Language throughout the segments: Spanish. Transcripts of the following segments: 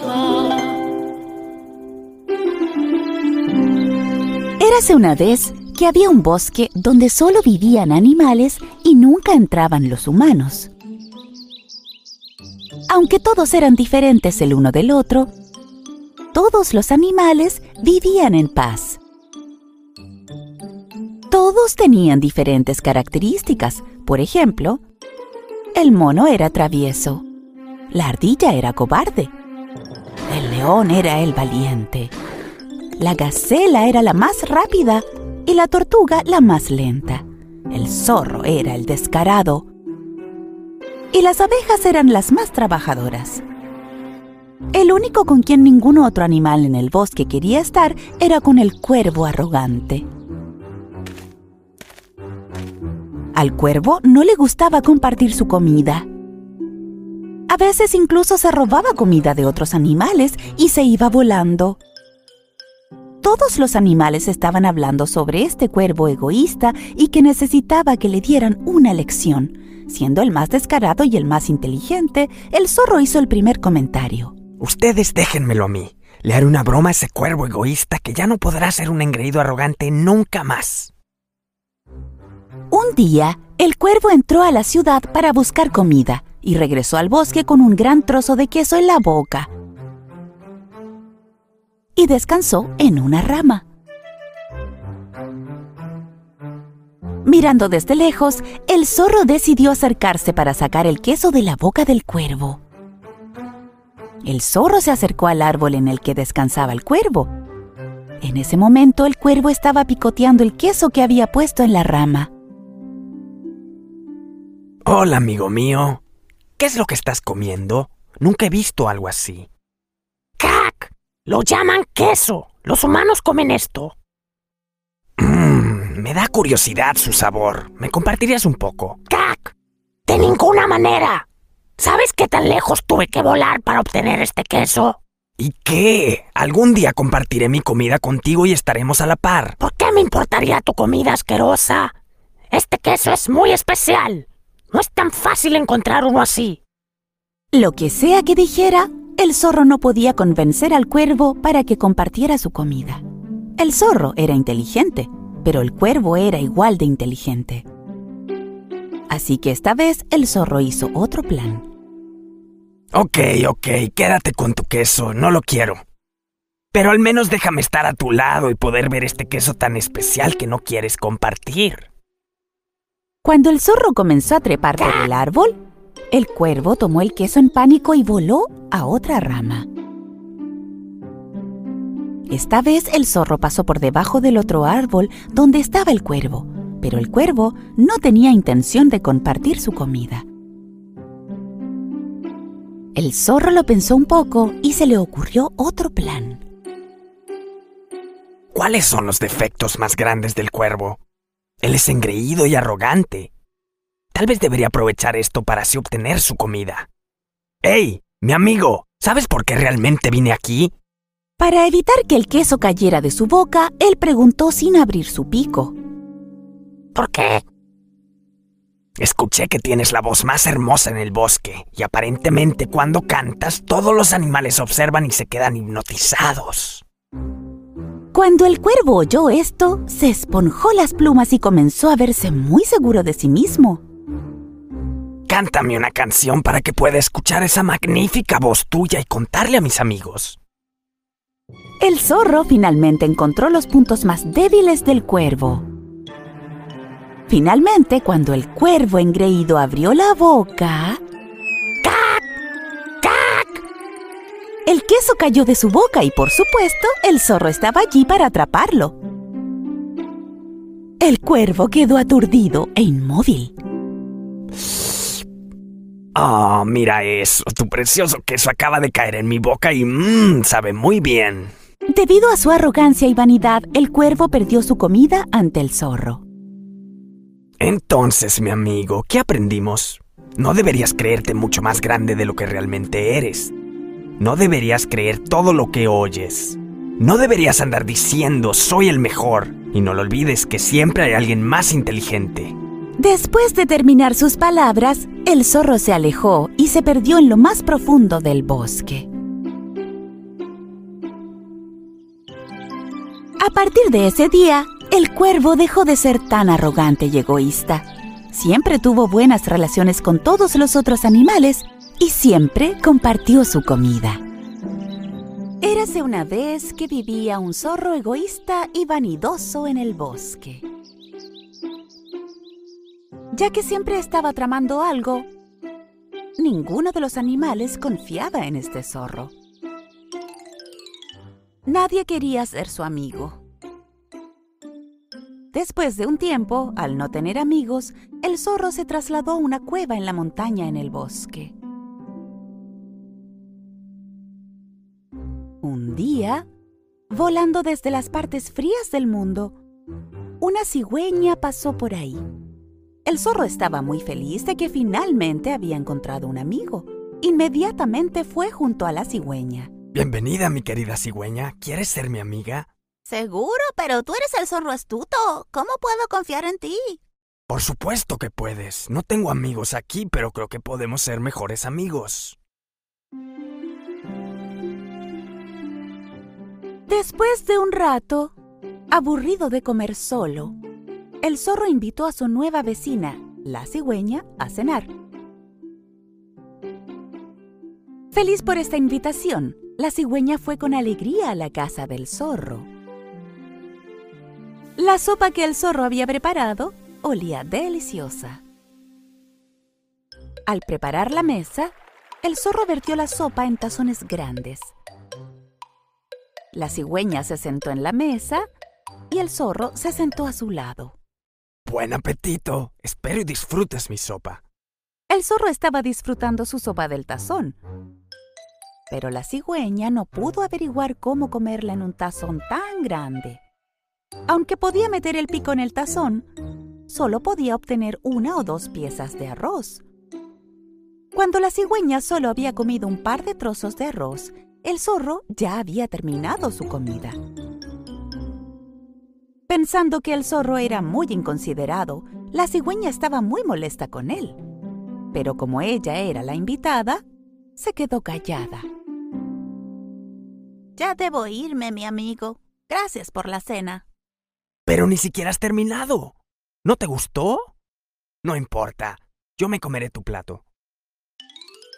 gustaba. Érase una vez que había un bosque donde solo vivían animales y nunca entraban los humanos. Aunque todos eran diferentes el uno del otro, todos los animales vivían en paz. Todos tenían diferentes características. Por ejemplo, el mono era travieso, la ardilla era cobarde, león era el valiente, la gacela era la más rápida y la tortuga la más lenta. El zorro era el descarado y las abejas eran las más trabajadoras. El único con quien ningún otro animal en el bosque quería estar era con el cuervo arrogante. Al cuervo no le gustaba compartir su comida. A veces incluso se robaba comida de otros animales y se iba volando. Todos los animales estaban hablando sobre este cuervo egoísta y que necesitaba que le dieran una lección. Siendo el más descarado y el más inteligente, el zorro hizo el primer comentario. Ustedes déjenmelo a mí. Le haré una broma a ese cuervo egoísta que ya no podrá ser un engreído arrogante nunca más. Un día, el cuervo entró a la ciudad para buscar comida y regresó al bosque con un gran trozo de queso en la boca. Y descansó en una rama. Mirando desde lejos, el zorro decidió acercarse para sacar el queso de la boca del cuervo. El zorro se acercó al árbol en el que descansaba el cuervo. En ese momento el cuervo estaba picoteando el queso que había puesto en la rama. Hola, amigo mío. ¿Qué es lo que estás comiendo? Nunca he visto algo así. ¡Cac! Lo llaman queso. Los humanos comen esto. Mmm, me da curiosidad su sabor. ¿Me compartirías un poco? ¡Cac! De ninguna manera. ¿Sabes qué tan lejos tuve que volar para obtener este queso? ¿Y qué? Algún día compartiré mi comida contigo y estaremos a la par. ¿Por qué me importaría tu comida asquerosa? Este queso es muy especial. No es tan fácil encontrar uno así. Lo que sea que dijera, el zorro no podía convencer al cuervo para que compartiera su comida. El zorro era inteligente, pero el cuervo era igual de inteligente. Así que esta vez el zorro hizo otro plan. Ok, ok, quédate con tu queso, no lo quiero. Pero al menos déjame estar a tu lado y poder ver este queso tan especial que no quieres compartir. Cuando el zorro comenzó a trepar por el árbol, el cuervo tomó el queso en pánico y voló a otra rama. Esta vez el zorro pasó por debajo del otro árbol donde estaba el cuervo, pero el cuervo no tenía intención de compartir su comida. El zorro lo pensó un poco y se le ocurrió otro plan. ¿Cuáles son los defectos más grandes del cuervo? Él es engreído y arrogante. Tal vez debería aprovechar esto para así obtener su comida. ¡Ey, mi amigo! ¿Sabes por qué realmente vine aquí? Para evitar que el queso cayera de su boca, él preguntó sin abrir su pico. ¿Por qué? Escuché que tienes la voz más hermosa en el bosque y aparentemente cuando cantas todos los animales observan y se quedan hipnotizados. Cuando el cuervo oyó esto, se esponjó las plumas y comenzó a verse muy seguro de sí mismo. Cántame una canción para que pueda escuchar esa magnífica voz tuya y contarle a mis amigos. El zorro finalmente encontró los puntos más débiles del cuervo. Finalmente, cuando el cuervo engreído abrió la boca... El queso cayó de su boca y, por supuesto, el zorro estaba allí para atraparlo. El cuervo quedó aturdido e inmóvil. Oh, mira eso. Tu precioso queso acaba de caer en mi boca y mmm, sabe muy bien. Debido a su arrogancia y vanidad, el cuervo perdió su comida ante el zorro. Entonces, mi amigo, ¿qué aprendimos? No deberías creerte mucho más grande de lo que realmente eres. No deberías creer todo lo que oyes. No deberías andar diciendo soy el mejor. Y no lo olvides que siempre hay alguien más inteligente. Después de terminar sus palabras, el zorro se alejó y se perdió en lo más profundo del bosque. A partir de ese día, el cuervo dejó de ser tan arrogante y egoísta. Siempre tuvo buenas relaciones con todos los otros animales y siempre compartió su comida. Érase una vez que vivía un zorro egoísta y vanidoso en el bosque. Ya que siempre estaba tramando algo, ninguno de los animales confiaba en este zorro. Nadie quería ser su amigo. Después de un tiempo, al no tener amigos, el zorro se trasladó a una cueva en la montaña en el bosque. Un día, volando desde las partes frías del mundo, una cigüeña pasó por ahí. El zorro estaba muy feliz de que finalmente había encontrado un amigo. Inmediatamente fue junto a la cigüeña. Bienvenida, mi querida cigüeña. ¿Quieres ser mi amiga? Seguro, pero tú eres el zorro astuto. ¿Cómo puedo confiar en ti? Por supuesto que puedes. No tengo amigos aquí, pero creo que podemos ser mejores amigos. Después de un rato, aburrido de comer solo, el zorro invitó a su nueva vecina, la cigüeña, a cenar. Feliz por esta invitación, la cigüeña fue con alegría a la casa del zorro. La sopa que el zorro había preparado olía deliciosa. Al preparar la mesa, el zorro vertió la sopa en tazones grandes. La cigüeña se sentó en la mesa y el zorro se sentó a su lado. Buen apetito. Espero y disfrutes mi sopa. El zorro estaba disfrutando su sopa del tazón. Pero la cigüeña no pudo averiguar cómo comerla en un tazón tan grande. Aunque podía meter el pico en el tazón, solo podía obtener una o dos piezas de arroz. Cuando la cigüeña solo había comido un par de trozos de arroz, el zorro ya había terminado su comida. Pensando que el zorro era muy inconsiderado, la cigüeña estaba muy molesta con él. Pero como ella era la invitada, se quedó callada. Ya debo irme, mi amigo. Gracias por la cena. Pero ni siquiera has terminado. ¿No te gustó? No importa. Yo me comeré tu plato.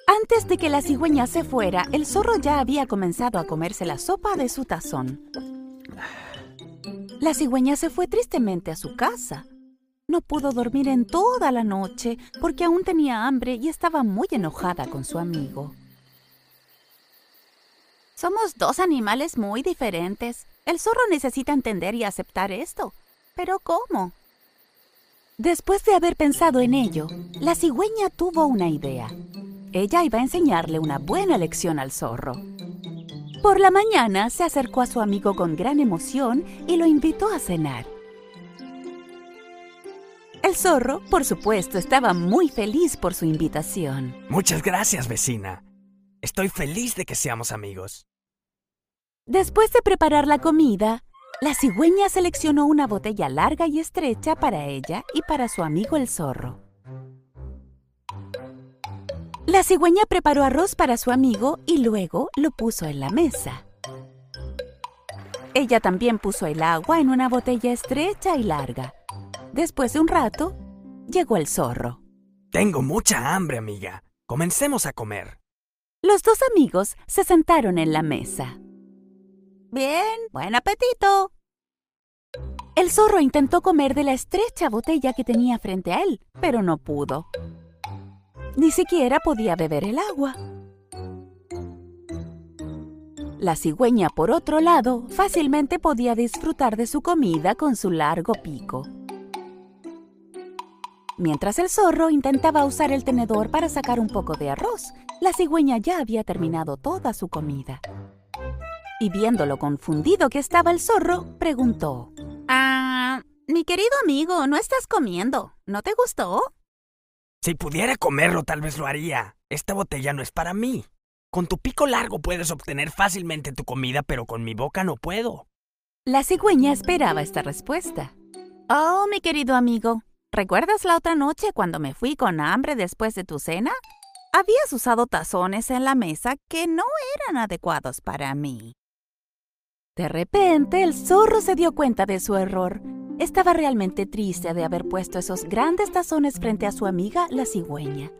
Antes de que la cigüeña se fuera, el zorro ya había comenzado a comerse la sopa de su tazón. La cigüeña se fue tristemente a su casa. No pudo dormir en toda la noche porque aún tenía hambre y estaba muy enojada con su amigo. Somos dos animales muy diferentes. El zorro necesita entender y aceptar esto. ¿Pero cómo? Después de haber pensado en ello, la cigüeña tuvo una idea. Ella iba a enseñarle una buena lección al zorro. Por la mañana se acercó a su amigo con gran emoción y lo invitó a cenar. El zorro, por supuesto, estaba muy feliz por su invitación. Muchas gracias, vecina. Estoy feliz de que seamos amigos. Después de preparar la comida, la cigüeña seleccionó una botella larga y estrecha para ella y para su amigo el zorro. La cigüeña preparó arroz para su amigo y luego lo puso en la mesa. Ella también puso el agua en una botella estrecha y larga. Después de un rato, llegó el zorro. Tengo mucha hambre, amiga. Comencemos a comer. Los dos amigos se sentaron en la mesa. Bien, buen apetito. El zorro intentó comer de la estrecha botella que tenía frente a él, pero no pudo. Ni siquiera podía beber el agua. La cigüeña, por otro lado, fácilmente podía disfrutar de su comida con su largo pico. Mientras el zorro intentaba usar el tenedor para sacar un poco de arroz, la cigüeña ya había terminado toda su comida. Y viendo lo confundido que estaba el zorro, preguntó, Ah, mi querido amigo, no estás comiendo. ¿No te gustó? Si pudiera comerlo, tal vez lo haría. Esta botella no es para mí. Con tu pico largo puedes obtener fácilmente tu comida, pero con mi boca no puedo. La cigüeña esperaba esta respuesta. Oh, mi querido amigo, ¿recuerdas la otra noche cuando me fui con hambre después de tu cena? Habías usado tazones en la mesa que no eran adecuados para mí. De repente, el zorro se dio cuenta de su error. Estaba realmente triste de haber puesto esos grandes tazones frente a su amiga, la cigüeña.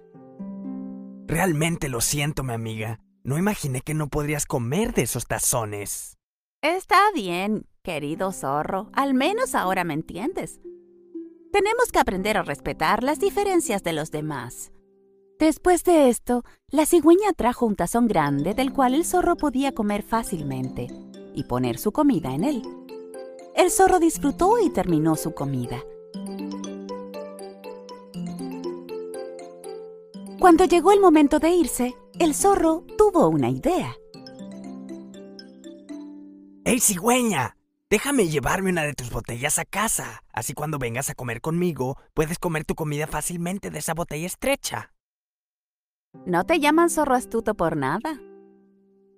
Realmente lo siento, mi amiga. No imaginé que no podrías comer de esos tazones. Está bien, querido zorro. Al menos ahora me entiendes. Tenemos que aprender a respetar las diferencias de los demás. Después de esto, la cigüeña trajo un tazón grande del cual el zorro podía comer fácilmente y poner su comida en él. El zorro disfrutó y terminó su comida. Cuando llegó el momento de irse, el zorro tuvo una idea. ¡Ey, cigüeña! Déjame llevarme una de tus botellas a casa. Así cuando vengas a comer conmigo, puedes comer tu comida fácilmente de esa botella estrecha. No te llaman zorro astuto por nada.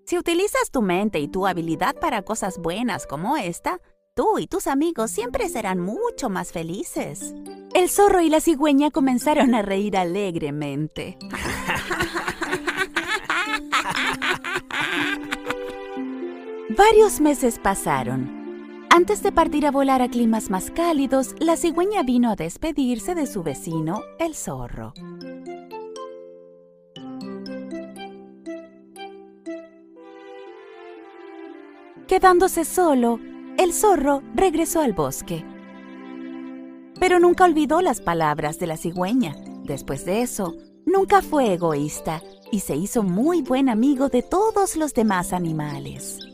Si utilizas tu mente y tu habilidad para cosas buenas como esta, tú y tus amigos siempre serán mucho más felices. El zorro y la cigüeña comenzaron a reír alegremente. Varios meses pasaron. Antes de partir a volar a climas más cálidos, la cigüeña vino a despedirse de su vecino, el zorro. Quedándose solo, el zorro regresó al bosque. Pero nunca olvidó las palabras de la cigüeña. Después de eso, nunca fue egoísta y se hizo muy buen amigo de todos los demás animales.